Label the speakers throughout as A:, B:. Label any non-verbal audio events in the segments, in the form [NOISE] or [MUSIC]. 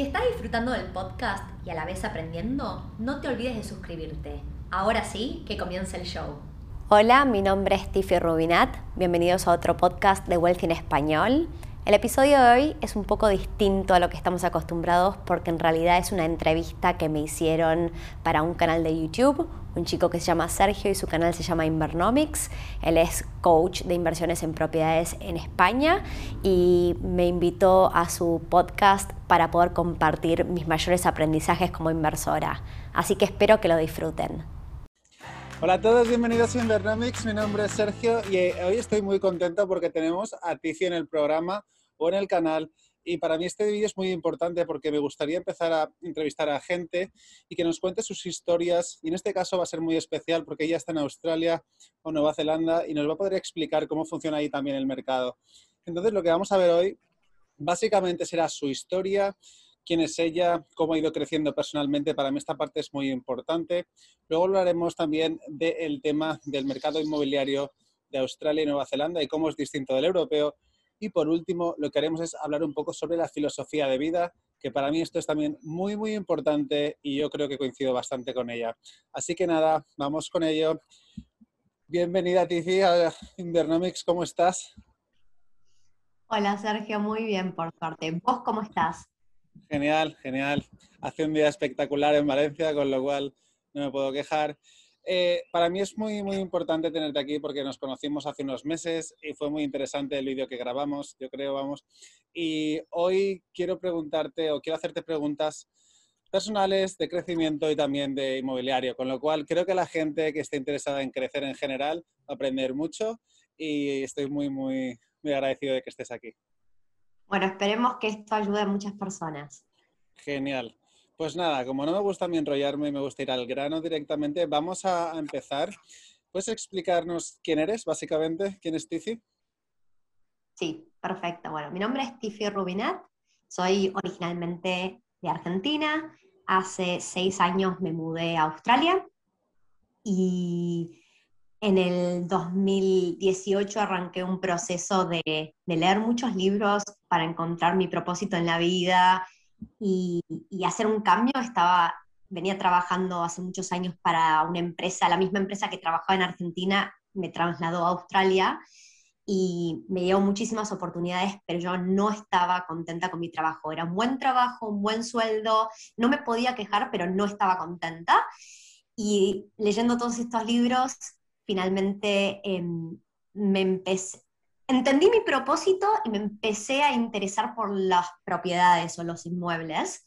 A: Si estás disfrutando del podcast y a la vez aprendiendo, no te olvides de suscribirte. Ahora sí, que comience el show.
B: Hola, mi nombre es Tiffy Rubinat. Bienvenidos a otro podcast de Wealth en Español. El episodio de hoy es un poco distinto a lo que estamos acostumbrados porque en realidad es una entrevista que me hicieron para un canal de YouTube, un chico que se llama Sergio y su canal se llama Invernomics. Él es coach de inversiones en propiedades en España y me invitó a su podcast para poder compartir mis mayores aprendizajes como inversora. Así que espero que lo disfruten.
C: Hola a todos, bienvenidos a Invernomics. Mi nombre es Sergio y eh, hoy estoy muy contento porque tenemos a Tiffy en el programa o en el canal. Y para mí este vídeo es muy importante porque me gustaría empezar a entrevistar a gente y que nos cuente sus historias. Y en este caso va a ser muy especial porque ella está en Australia o Nueva Zelanda y nos va a poder explicar cómo funciona ahí también el mercado. Entonces lo que vamos a ver hoy básicamente será su historia, quién es ella, cómo ha ido creciendo personalmente. Para mí esta parte es muy importante. Luego hablaremos también del tema del mercado inmobiliario de Australia y Nueva Zelanda y cómo es distinto del europeo. Y por último, lo que haremos es hablar un poco sobre la filosofía de vida, que para mí esto es también muy, muy importante y yo creo que coincido bastante con ella. Así que nada, vamos con ello. Bienvenida, Tizi, a Invernomics, ¿cómo estás?
B: Hola, Sergio, muy bien, por suerte. ¿Vos cómo estás?
C: Genial, genial. Hace un día espectacular en Valencia, con lo cual no me puedo quejar. Eh, para mí es muy, muy importante tenerte aquí porque nos conocimos hace unos meses y fue muy interesante el vídeo que grabamos, yo creo, vamos. Y hoy quiero preguntarte o quiero hacerte preguntas personales de crecimiento y también de inmobiliario, con lo cual creo que la gente que esté interesada en crecer en general va a aprender mucho y estoy muy, muy, muy agradecido de que estés aquí.
B: Bueno, esperemos que esto ayude a muchas personas.
C: Genial. Pues nada, como no me gusta a mí enrollarme y me gusta ir al grano directamente, vamos a empezar. ¿Puedes explicarnos quién eres, básicamente? ¿Quién es Tiffy?
B: Sí, perfecto. Bueno, mi nombre es Tiffy Rubinat, soy originalmente de Argentina. Hace seis años me mudé a Australia y en el 2018 arranqué un proceso de, leer muchos libros para encontrar mi propósito en la vida y, hacer un cambio. Estaba, venía trabajando hace muchos años para una empresa, la misma empresa que trabajaba en Argentina, me trasladó a Australia y me dio muchísimas oportunidades, pero yo no estaba contenta con mi trabajo. Era un buen trabajo, un buen sueldo, no me podía quejar, pero no estaba contenta. Y leyendo todos estos libros, finalmente em, me empecé, entendí mi propósito y me empecé a interesar por las propiedades o los inmuebles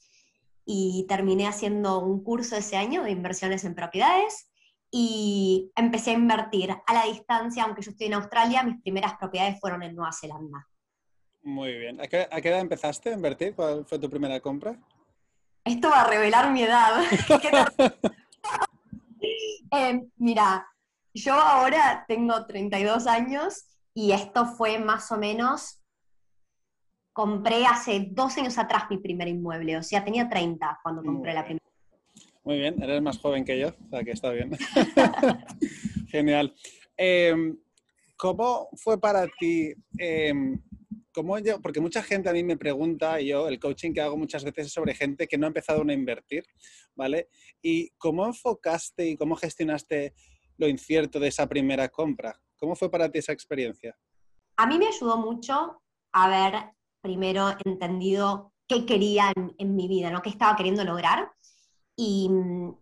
B: y terminé haciendo un curso ese año de inversiones en propiedades y empecé a invertir a la distancia, aunque yo estoy en Australia, mis primeras propiedades fueron en Nueva Zelanda.
C: Muy bien. ¿A qué, edad empezaste a invertir? ¿Cuál fue tu primera compra?
B: Esto va a revelar mi edad. [LAUGHS] [LAUGHS] eh, mira, yo ahora tengo 32 años y esto fue más o menos, compré hace dos años atrás mi primer inmueble, o sea, tenía 30 cuando compré la primera.
C: Muy bien, eres más joven que yo, o sea que está bien. [LAUGHS] Genial. Em, ¿Cómo fue para ti? Em, ¿cómo yo, porque mucha gente a mí me pregunta, y yo el coaching que hago muchas veces es sobre gente que no ha empezado a invertir, ¿vale? ¿Y cómo enfocaste y cómo gestionaste lo incierto de esa primera compra. ¿Cómo fue para ti esa experiencia?
B: A mí me ayudó mucho haber primero entendido qué quería en, mi vida, ¿no? qué estaba queriendo lograr. Y mm,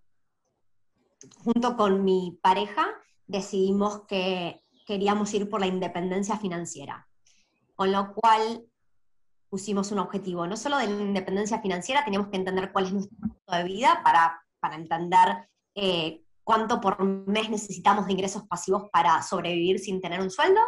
B: junto con mi pareja decidimos que queríamos ir por la independencia financiera. Con lo cual pusimos un objetivo, no solo de la independencia financiera, teníamos que entender cuál es nuestro punto de vida para, para entender eh, cuánto por mes necesitamos de ingresos pasivos para sobrevivir sin tener un sueldo.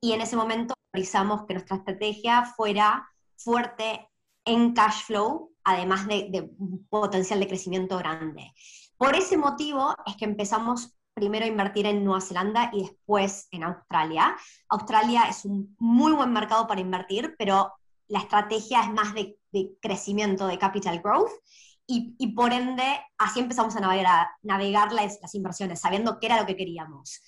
B: Y en ese momento realizamos que nuestra estrategia fuera fuerte en cash flow, además de, de potencial de crecimiento grande. Por ese motivo es que empezamos primero a invertir en Nueva Zelanda y después en Australia. Australia es un muy buen mercado para invertir, pero la estrategia es más de, de crecimiento, de capital growth y, por ende así empezamos a navegar, las, inversiones, sabiendo qué era lo que queríamos.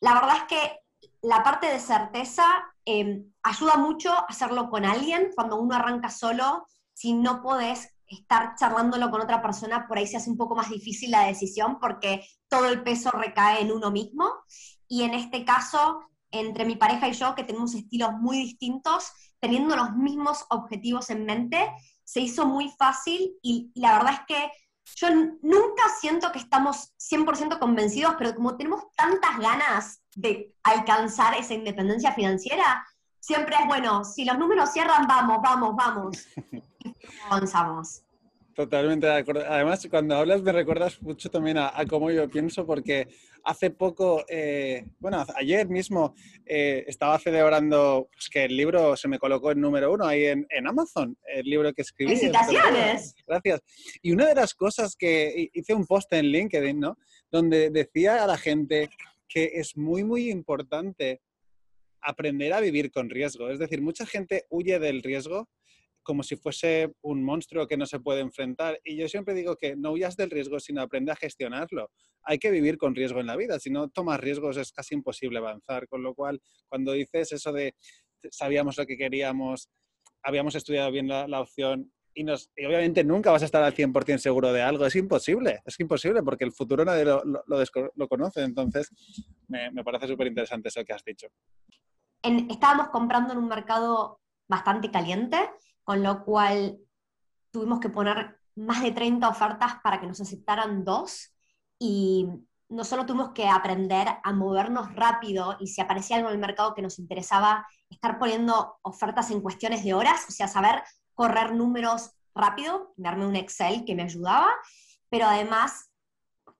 B: La verdad es que la parte de certeza em, ayuda mucho a hacerlo con alguien. Cuando uno arranca solo, si no podés estar charlándolo con otra persona, por ahí se hace un poco más difícil la decisión porque todo el peso recae en uno mismo. Y en este caso, entre mi pareja y yo, que tenemos estilos muy distintos, teniendo los mismos objetivos en mente, se hizo muy fácil y, la verdad es que yo nunca siento que estamos 100% convencidos, pero como tenemos tantas ganas de alcanzar esa independencia financiera, siempre es bueno, si los números cierran, vamos, vamos, vamos. [LAUGHS] avanzamos.
C: Totalmente de acuerdo. Además, cuando hablas me recuerdas mucho también a, cómo yo pienso, porque hace poco, eh, bueno, ayer mismo eh, estaba celebrando pues, que el libro se me colocó en número uno ahí en, Amazon, el libro que escribí.
B: ¡Felicitaciones!
C: Gracias. Y una de las cosas que hice un post en LinkedIn, ¿no? Donde decía a la gente que es muy, muy importante aprender a vivir con riesgo. Es decir, mucha gente huye del riesgo como si fuese un monstruo que no se puede enfrentar. Y yo siempre digo que no huyas del riesgo, sino aprende a gestionarlo. Hay que vivir con riesgo en la vida. Si no tomas riesgos es casi imposible avanzar. Con lo cual, cuando dices eso de sabíamos lo que queríamos, habíamos estudiado bien la, opción y, obviamente nunca vas a estar al 100% seguro de algo. Es imposible, es imposible porque el futuro nadie lo, lo, conoce. Entonces, me, me parece súper interesante eso que has dicho.
B: estábamos comprando en un mercado bastante caliente con lo cual tuvimos que poner más de 30 ofertas para que nos aceptaran dos y no solo tuvimos que aprender a movernos rápido y si aparecía algo en el mercado que nos interesaba, estar poniendo ofertas en cuestiones de horas, o sea, saber correr números rápido, darme un Excel que me ayudaba, pero además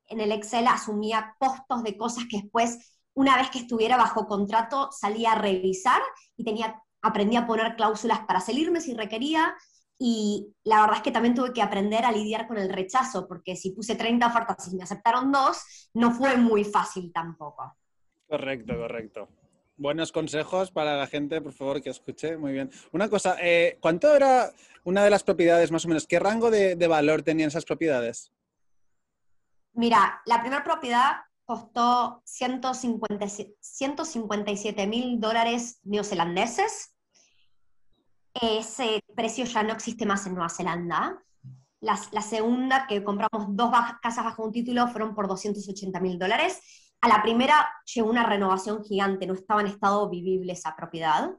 B: en el Excel asumía costos de cosas que después, una vez que estuviera bajo contrato, salía a revisar y tenía aprendí a poner cláusulas para salirme si requería, y la verdad es que también tuve que aprender a lidiar con el rechazo, porque si puse 30 ofertas y me aceptaron dos, no fue muy fácil tampoco.
C: Correcto, correcto. Buenos consejos para la gente, por favor, que escuche. Muy bien. Una cosa, eh, ¿cuánto era una de las propiedades más o menos? ¿Qué rango de, de valor tenían esas propiedades?
B: Mira, la primera propiedad costó 157 mil dólares neozelandeses. Ese precio ya no existe más en Nueva Zelanda. La, segunda, que compramos dos casas bajo un título, fueron por 280 mil dólares. A la primera llegó una renovación gigante, no estaba en estado vivible esa propiedad.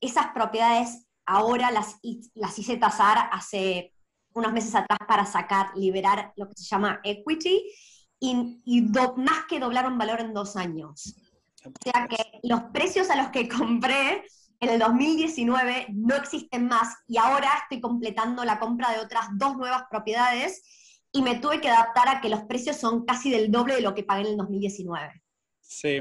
B: esas propiedades ahora las, las hice tasar hace unos meses atrás para sacar, liberar lo que se llama equity, y, más que doblaron valor en dos años. O sea que los precios a los que compré en el 2019 no existen más y ahora estoy completando la compra de otras dos nuevas propiedades y me tuve que adaptar a que los precios son casi del doble de lo que pagué en el 2019.
C: Sí,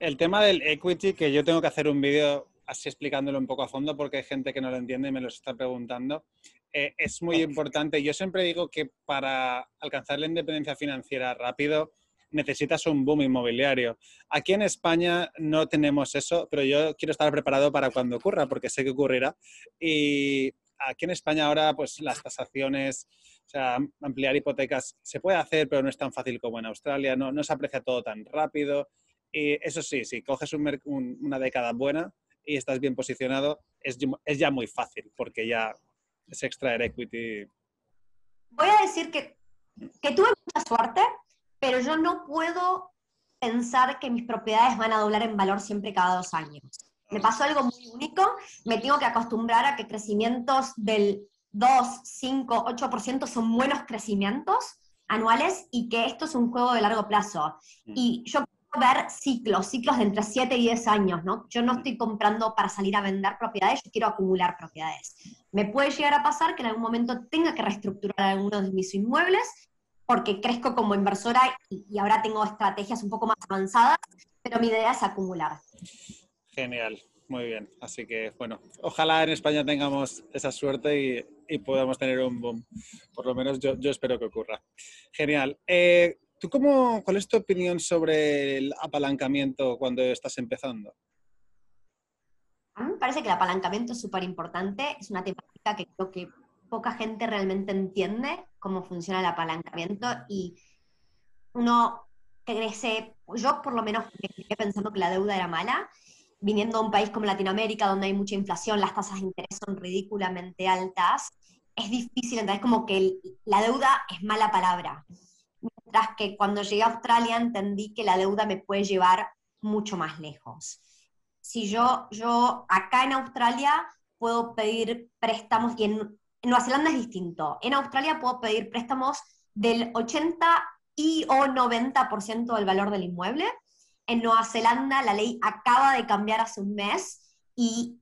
C: el tema del equity, que yo tengo que hacer un vídeo así explicándolo un poco a fondo porque hay gente que no lo entiende y me lo está preguntando. Eh, es muy importante. Yo siempre digo que para alcanzar la independencia financiera rápido necesitas un boom inmobiliario. Aquí en España no tenemos eso, pero yo quiero estar preparado para cuando ocurra, porque sé que ocurrirá. Y aquí en España ahora, pues las tasaciones, o sea, ampliar hipotecas se puede hacer, pero no es tan fácil como en Australia, no, no se aprecia todo tan rápido. Y eso sí, si coges una década buena y estás bien posicionado, es, es ya muy fácil, porque ya es extraer equity.
B: Voy a decir que, que tuve mucha suerte, pero yo no puedo pensar que mis propiedades van a doblar en valor siempre cada dos años. Me pasó algo muy único, me tengo que acostumbrar a que crecimientos del 2, 5, 8% son buenos crecimientos anuales y que esto es un juego de largo plazo. Mm. Y yo ver ciclos, ciclos de entre 7 y 10 años, ¿no? Yo no estoy comprando para salir a vender propiedades, yo quiero acumular propiedades. Me puede llegar a pasar que en algún momento tenga que reestructurar algunos de mis inmuebles porque crezco como inversora y, ahora tengo estrategias un poco más avanzadas, pero mi idea es acumular.
C: Genial, muy bien. Así que, bueno, ojalá en España tengamos esa suerte y, podamos tener un boom. Por lo menos yo, yo espero que ocurra. Genial. Eh, ¿Tú cómo, cuál es tu opinión sobre el apalancamiento cuando estás empezando?
B: A mí me parece que el apalancamiento es súper importante, es una temática que creo que poca gente realmente entiende cómo funciona el apalancamiento y uno crece, yo por lo menos me pensando que la deuda era mala viniendo a un país como Latinoamérica, donde hay mucha inflación, las tasas de interés son ridículamente altas, es difícil, entonces como que la deuda es mala palabra. Mientras que cuando llegué a Australia entendí que la deuda me puede llevar mucho más lejos. Si yo, yo acá en Australia puedo pedir préstamos, y en, en Nueva Zelanda es distinto, en Australia puedo pedir préstamos del 80 y o 90% del valor del inmueble. En Nueva Zelanda la ley acaba de cambiar hace un mes y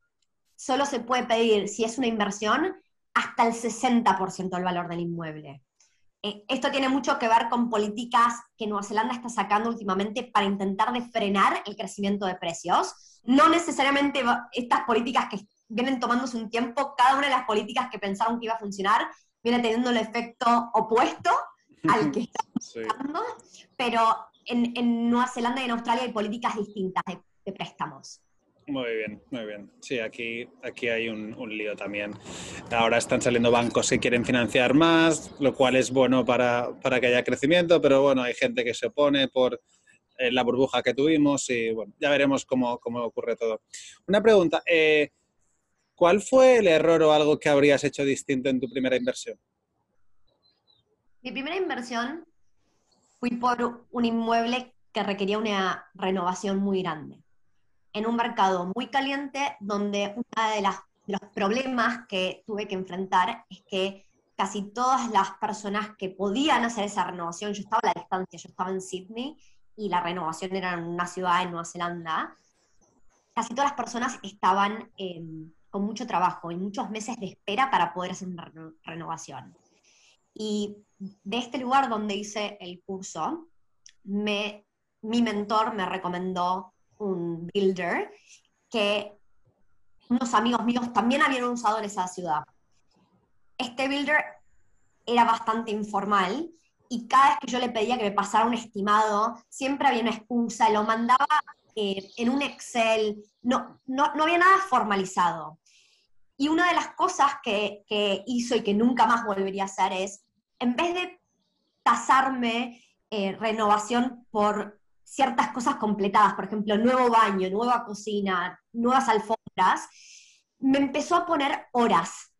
B: solo se puede pedir, si es una inversión, hasta el 60% del valor del inmueble. Eh, esto tiene mucho que ver con políticas que Nueva Zelanda está sacando últimamente para intentar de frenar el crecimiento de precios. No necesariamente estas políticas que vienen tomándose un tiempo, cada una de las políticas que pensaron que iba a funcionar viene teniendo el efecto opuesto al que [LAUGHS] estamos buscando, pero en, Nueva Zelanda y en Australia hay políticas distintas de préstamos.
C: Muy bien, muy bien. Sí, aquí, aquí hay un, lío también. Ahora están saliendo bancos que quieren financiar más, lo cual es bueno para, que haya crecimiento, pero bueno, hay gente que se opone por eh, la burbuja que tuvimos y bueno, ya veremos cómo, ocurre todo. Una pregunta, eh, ¿cuál fue el error o algo que habrías hecho distinto en tu primera inversión?
B: Mi primera inversión fui por un inmueble que requería una renovación muy grande en un mercado muy caliente donde uno de, de los problemas que tuve que enfrentar es que casi todas las personas que podían hacer esa renovación, yo estaba a la distancia, yo estaba en Sydney y la renovación era en una ciudad en Nueva Zelanda, casi todas las personas estaban em, con mucho trabajo y muchos meses de espera para poder hacer una renovación. Y de este lugar donde hice el curso, me, mi mentor me recomendó un builder que unos amigos míos también habían usado en esa ciudad. Este builder era bastante informal y cada vez que yo le pedía que me pasara un estimado, siempre había una excusa, lo mandaba eh, en un Excel, no, no, había nada formalizado. Y una de las cosas que, hizo y que nunca más volvería a hacer es, en vez de tasarme eh, renovación por ciertas cosas completadas, por ejemplo, nuevo baño, nueva cocina, nuevas alfombras, me empezó a poner horas.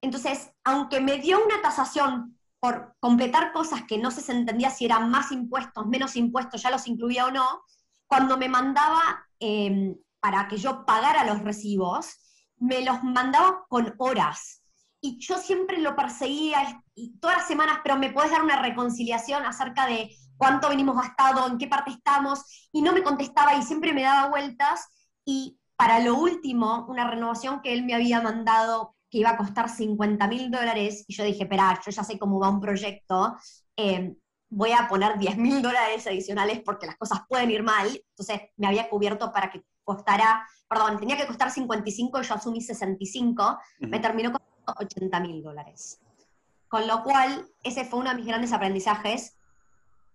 B: Entonces, aunque me dio una tasación por completar cosas que no se entendía si eran más impuestos, menos impuestos, ya los incluía o no, cuando me mandaba em, para que yo pagara los recibos, me los mandaba con horas. Y yo siempre lo perseguía todas las semanas, pero me puedes dar una reconciliación acerca de cuánto venimos gastado, en qué parte estamos, y no me contestaba y siempre me daba vueltas. Y para lo último, una renovación que él me había mandado que iba a costar 50 mil dólares, y yo dije, espera, yo ya sé cómo va un proyecto, eh, voy a poner 10 mil dólares adicionales porque las cosas pueden ir mal, entonces me había cubierto para que costara, perdón, tenía que costar 55 y yo asumí 65, me terminó con 80 mil dólares. Con lo cual, ese fue uno de mis grandes aprendizajes,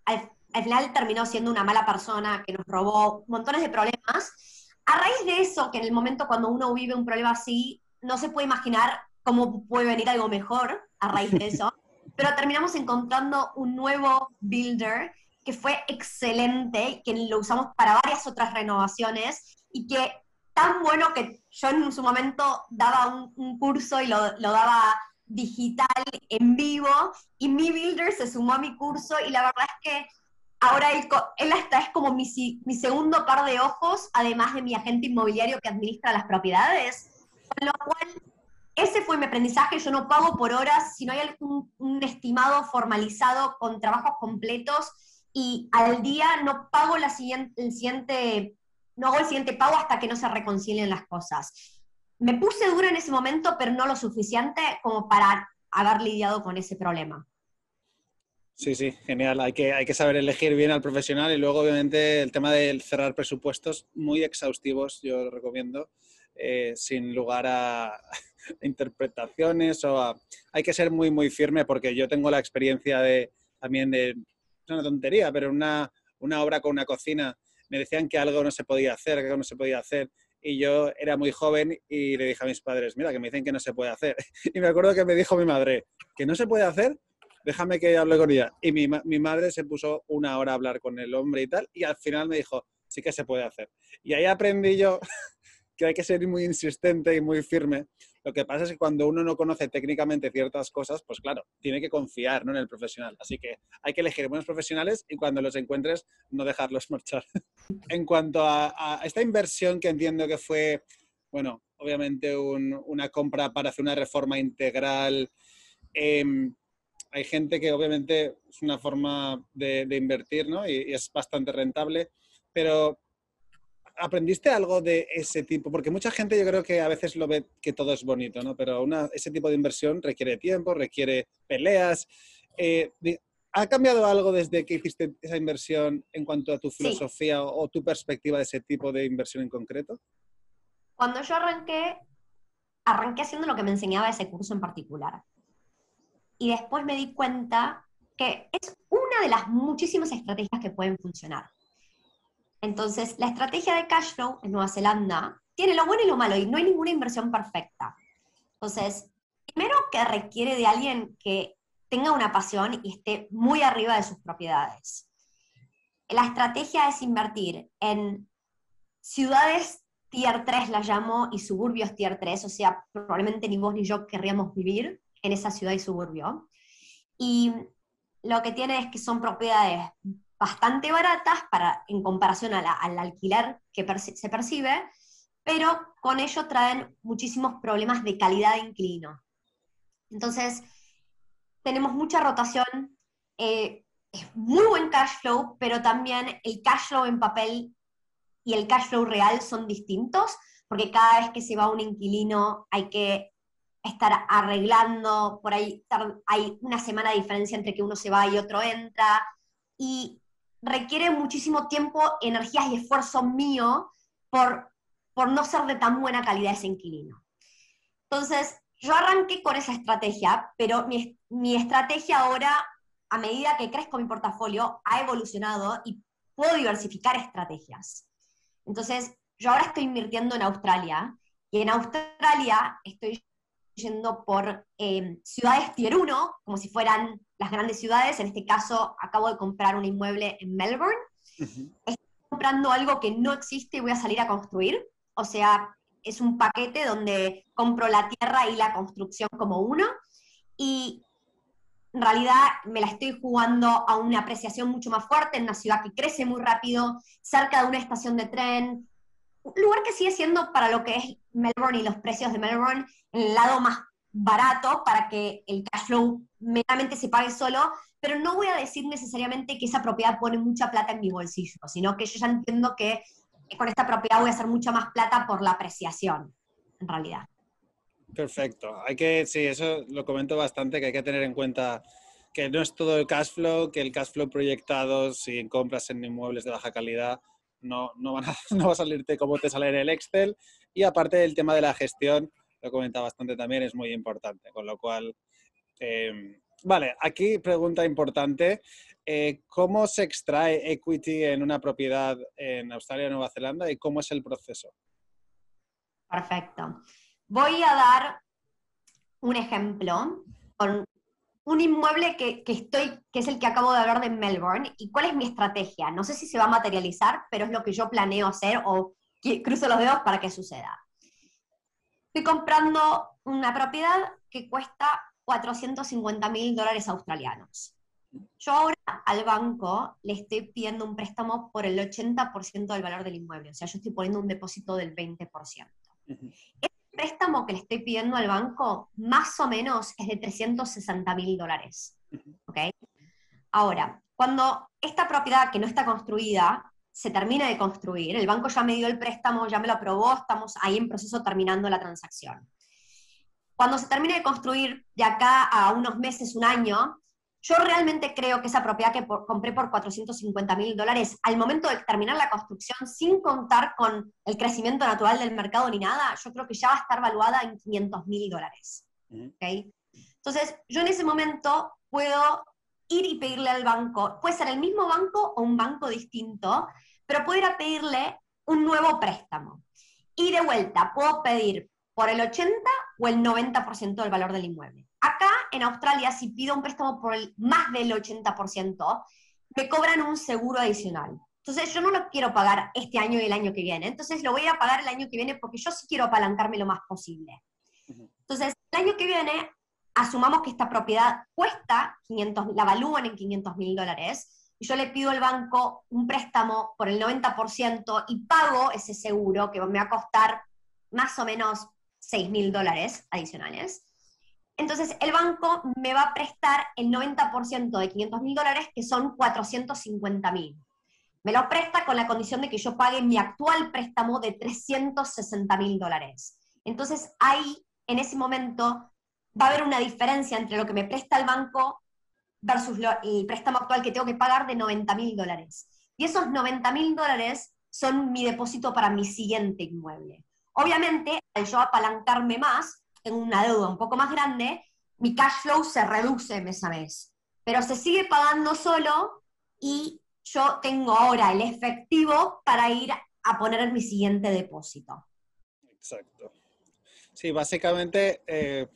B: al, final terminó siendo una mala persona que nos robó montones de problemas. A raíz de eso, que en el momento cuando uno vive un problema así, no se puede imaginar cómo puede venir algo mejor a raíz de eso, [LAUGHS] pero terminamos encontrando un nuevo builder que fue excelente, que lo usamos para varias otras renovaciones y que tan bueno que yo en su momento daba un, curso y lo, lo, daba digital en vivo y mi builder se sumó a mi curso y la verdad es que ahora él, él hasta es como mi, mi segundo par de ojos, además de mi agente inmobiliario que administra las propiedades, con lo cual ese fue mi aprendizaje, yo no pago por horas, si no hay algún, un estimado formalizado con trabajos completos y al día no pago la siguiente, no hago el siguiente pago hasta que no se reconcilien las cosas me puse dura en ese momento, pero no lo suficiente como para haber lidiado con ese problema.
C: Sí, sí, genial. Hay que, hay que saber elegir bien al profesional y luego, obviamente, el tema de cerrar presupuestos muy exhaustivos, yo lo recomiendo, eh, sin lugar [LAUGHS] a interpretaciones o a... Hay que ser muy, muy firme porque yo tengo la experiencia de también de, es una tontería, pero una, una obra con una cocina, me decían que algo no se podía hacer, que algo no se podía hacer y yo era muy joven y le dije a mis padres, mira, que me dicen que no se puede hacer. [LAUGHS] Y me acuerdo que me dijo mi madre, que no se puede hacer, déjame que hable con ella. Y mi, mi madre se puso una hora a hablar con el hombre y tal, y al final me dijo, sí que se puede hacer. Y ahí aprendí yo que hay que ser muy insistente y muy firme. Lo que pasa es que cuando uno no conoce técnicamente ciertas cosas, pues claro, tiene que confiar en el profesional. Así que hay que elegir buenos profesionales y cuando los encuentres, no dejarlos marchar. [LAUGHS] en cuanto a, esta inversión que entiendo que fue, bueno, obviamente una compra para hacer una reforma integral. Em, hay gente que obviamente es una forma de, invertir, ¿no? y, es bastante rentable, pero ¿Aprendiste algo de ese tipo? Porque mucha gente yo creo que a veces lo ve que todo es bonito, ¿no? Pero ese tipo de inversión requiere tiempo, requiere peleas. Eh, ¿Ha cambiado algo desde que hiciste esa inversión en cuanto a tu filosofía o, tu perspectiva de ese tipo de inversión en concreto?
B: Cuando yo arranqué, arranqué haciendo lo que me enseñaba ese curso en particular. Y después me di cuenta que es una de las muchísimas estrategias que pueden funcionar. Entonces, la estrategia de cash flow en Nueva Zelanda tiene lo bueno y lo malo, y no hay ninguna inversión perfecta. Entonces, primero que requiere de alguien que tenga una pasión y esté muy arriba de sus propiedades. La estrategia es invertir en ciudades tier 3, la llamo, y suburbios tier 3, o sea, probablemente ni vos ni yo querríamos vivir en esa ciudad y suburbio. Y lo que tiene es que son propiedades bastante baratas para, en comparación al alquiler que se percibe, pero con ello traen muchísimos problemas de calidad de inquilino. Entonces, tenemos mucha rotación, eh, es muy buen cash flow, pero también el cash flow en papel y el cash flow real son distintos, porque cada vez que se va un inquilino hay que estar arreglando, por ahí hay una semana de diferencia entre que uno se va y otro entra, y requiere muchísimo tiempo, energías y esfuerzo mío por, por no ser de tan buena calidad ese inquilino. Entonces, yo arranqué con esa estrategia, pero mi, mi estrategia ahora, a medida que crezco mi portafolio, ha evolucionado y puedo diversificar estrategias. Entonces, yo ahora estoy invirtiendo en Australia y en Australia estoy yendo por eh, ciudades tier 1, como si fueran las grandes ciudades. En este caso, acabo de comprar un inmueble en Melbourne. Estoy comprando algo que no existe y voy a salir a construir. O sea, es un paquete donde compro la tierra y la construcción como uno. Y en realidad me la estoy jugando a una apreciación mucho más fuerte en una ciudad que crece muy rápido, cerca de una estación de tren, un lugar que sigue siendo para lo que es Melbourne y los precios de Melbourne el lado más barato para que el cash flow meramente se pague solo, pero no voy a decir necesariamente que esa propiedad pone mucha plata en mi bolsillo, sino que yo ya entiendo que con esta propiedad voy a hacer mucha más plata por la apreciación, en realidad.
C: Perfecto. Hay que, sí, eso lo comento bastante, que hay que tener en cuenta que no es todo el cash flow, que el cash flow proyectado, si compras en inmuebles de baja calidad, no, [LAUGHS] no, va a salirte como te sale en el Excel. Y aparte del tema de la gestión, lo comenta bastante también, es muy importante. Con lo cual, em, vale, aquí pregunta importante. Eh, ¿Cómo se extrae equity en una propiedad en Australia o Nueva Zelanda y cómo es el proceso?
B: Perfecto. Voy a dar un ejemplo un inmueble que, estoy, que es el que acabo de hablar de Melbourne, y cuál es mi estrategia. No sé si se va a materializar, pero es lo que yo planeo hacer o cruzo los dedos para que suceda. Estoy comprando una propiedad que cuesta 450 mil dólares australianos. Yo ahora al banco le estoy pidiendo un préstamo por el 80% del valor del inmueble, o sea, yo estoy poniendo un depósito del 20%. Este préstamo que le estoy pidiendo al banco, más o menos, es de 360 mil dólares. Ahora, cuando esta propiedad que no está construida se termina de construir, el banco ya me dio el préstamo, ya me lo aprobó, estamos ahí en proceso terminando la transacción. Cuando se termine de construir, de acá a unos meses, un año, yo realmente creo que esa propiedad que compré por 450 mil dólares, al momento de terminar la construcción, sin contar con el crecimiento natural del mercado ni nada, yo creo que ya va a estar valuada en 500 mil dólares. Entonces, yo en ese momento puedo ir y pedirle al banco, puede ser el mismo banco o un banco distinto, pero puedo ir a pedirle un nuevo préstamo. Y de vuelta, puedo pedir por el 80 o el 90% del valor del inmueble. Acá en Australia, si pido un préstamo por el más del 80%, me cobran un seguro adicional. Entonces yo no lo quiero pagar este año y el año que viene. Entonces lo voy a pagar el año que viene porque yo sí quiero apalancarme lo más posible. Entonces, el año que viene, asumamos que esta propiedad cuesta 500, la evalúan en 500 mil dólares, y yo le pido al banco un préstamo por el 90% y pago ese seguro que me va a costar más o menos 6 mil dólares adicionales. Entonces, el banco me va a prestar el 90% de 500 mil dólares, que son 450 mil. Me lo presta con la condición de que yo pague mi actual préstamo de 360 mil dólares. Entonces, ahí, en ese momento, va a haber una diferencia entre lo que me presta el banco versus el préstamo actual que tengo que pagar de 90 mil dólares. Y esos 90 mil dólares son mi depósito para mi siguiente inmueble. Obviamente, al yo apalancarme más, en una deuda un poco más grande, mi cash flow se reduce mes a mes. Pero se sigue pagando solo y yo tengo ahora el efectivo para ir a poner mi siguiente depósito.
C: Exacto. Sí, básicamente eh,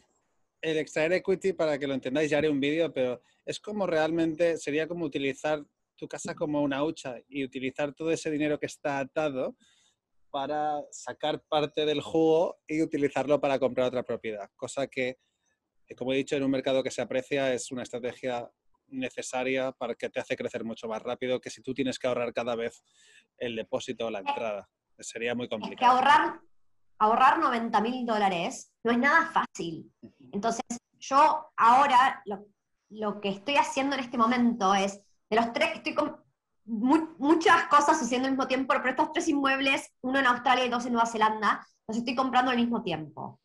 C: el extraer equity, para que lo entendáis, ya haré un vídeo, pero es como realmente, sería como utilizar tu casa como una hucha y utilizar todo ese dinero que está atado para sacar parte del jugo y utilizarlo para comprar otra propiedad. Cosa que, como he dicho, en un mercado que se aprecia es una estrategia necesaria para que te hace crecer mucho más rápido que si tú tienes que ahorrar cada vez el depósito o la entrada. Sería muy complicado.
B: que ahorrar, ahorrar 90 mil dólares no es nada fácil. Entonces, yo ahora lo, lo, que estoy haciendo en este momento es, de los tres que estoy muchas cosas sucediendo al mismo tiempo, pero estos tres inmuebles, uno en Australia y dos en Nueva Zelanda, los estoy comprando al mismo tiempo.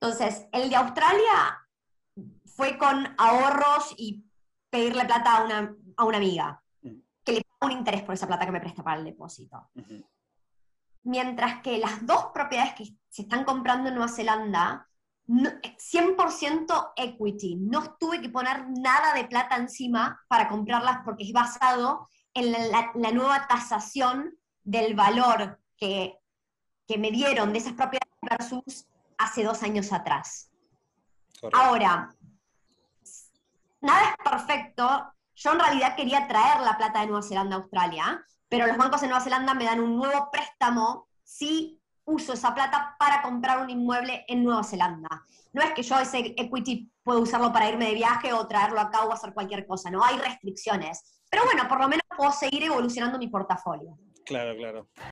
B: Entonces, el de Australia fue con ahorros y pedirle plata a una, a una amiga, mm. que le paga un interés por esa plata que me presta para el depósito. Mientras que las dos propiedades que se están comprando en Nueva Zelanda, 100% equity, no tuve que poner nada de plata encima para comprarlas porque es basado en la, nueva tasación del valor que, que, me dieron de esas propiedades versus hace dos años atrás. Ahora, nada es perfecto. Yo en realidad quería traer la plata de Nueva Zelanda a Australia, pero los bancos de Nueva Zelanda me dan un nuevo préstamo si uso esa plata para comprar un inmueble en Nueva Zelanda. No es que yo ese equity puedo usarlo para irme de viaje o traerlo acá o hacer cualquier cosa, no hay restricciones. Pero bueno, por lo menos puedo seguir evolucionando mi portafolio.
C: Claro, claro.